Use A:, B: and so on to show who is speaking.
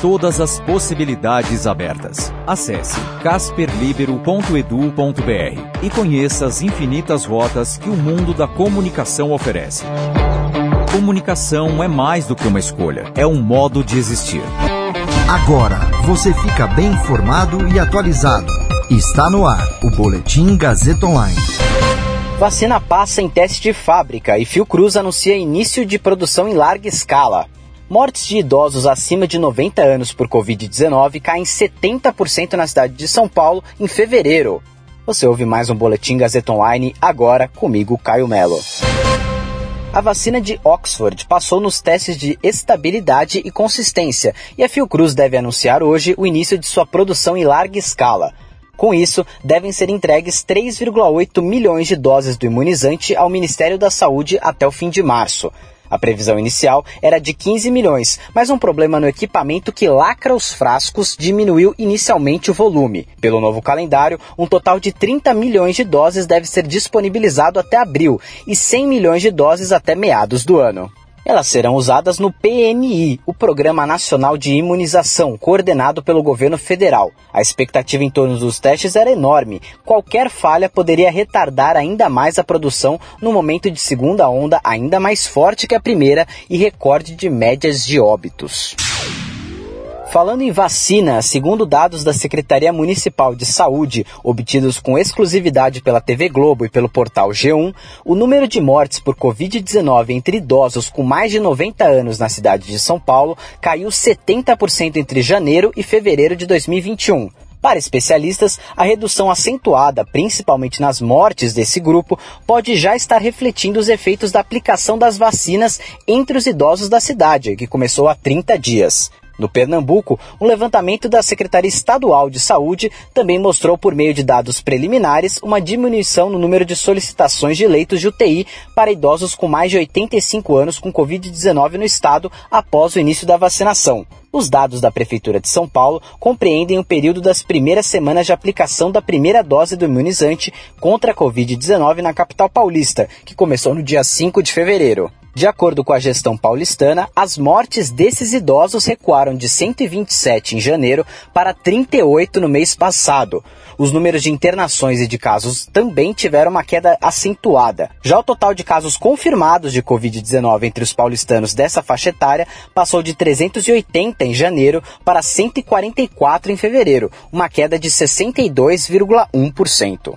A: Todas as possibilidades abertas. Acesse casperlibero.edu.br e conheça as infinitas rotas que o mundo da comunicação oferece. Comunicação é mais do que uma escolha, é um modo de existir.
B: Agora você fica bem informado e atualizado. Está no ar o Boletim Gazeta Online.
C: Vacina passa em teste de fábrica e Fiocruz anuncia início de produção em larga escala. Mortes de idosos acima de 90 anos por Covid-19 caem 70% na cidade de São Paulo em fevereiro. Você ouve mais um Boletim Gazeta Online agora comigo, Caio Melo. A vacina de Oxford passou nos testes de estabilidade e consistência e a Fiocruz deve anunciar hoje o início de sua produção em larga escala. Com isso, devem ser entregues 3,8 milhões de doses do imunizante ao Ministério da Saúde até o fim de março. A previsão inicial era de 15 milhões, mas um problema no equipamento que lacra os frascos diminuiu inicialmente o volume. Pelo novo calendário, um total de 30 milhões de doses deve ser disponibilizado até abril e 100 milhões de doses até meados do ano. Elas serão usadas no PNI, o Programa Nacional de Imunização, coordenado pelo governo federal. A expectativa em torno dos testes era enorme. Qualquer falha poderia retardar ainda mais a produção no momento de segunda onda ainda mais forte que a primeira e recorde de médias de óbitos. Falando em vacina, segundo dados da Secretaria Municipal de Saúde, obtidos com exclusividade pela TV Globo e pelo portal G1, o número de mortes por Covid-19 entre idosos com mais de 90 anos na cidade de São Paulo caiu 70% entre janeiro e fevereiro de 2021. Para especialistas, a redução acentuada, principalmente nas mortes desse grupo, pode já estar refletindo os efeitos da aplicação das vacinas entre os idosos da cidade, que começou há 30 dias. No Pernambuco, um levantamento da Secretaria Estadual de Saúde também mostrou, por meio de dados preliminares, uma diminuição no número de solicitações de leitos de UTI para idosos com mais de 85 anos com Covid-19 no estado após o início da vacinação. Os dados da Prefeitura de São Paulo compreendem o período das primeiras semanas de aplicação da primeira dose do imunizante contra a Covid-19 na capital paulista, que começou no dia 5 de fevereiro. De acordo com a gestão paulistana, as mortes desses idosos recuaram de 127 em janeiro para 38 no mês passado. Os números de internações e de casos também tiveram uma queda acentuada. Já o total de casos confirmados de Covid-19 entre os paulistanos dessa faixa etária passou de 380 em janeiro para 144 em fevereiro, uma queda de 62,1%.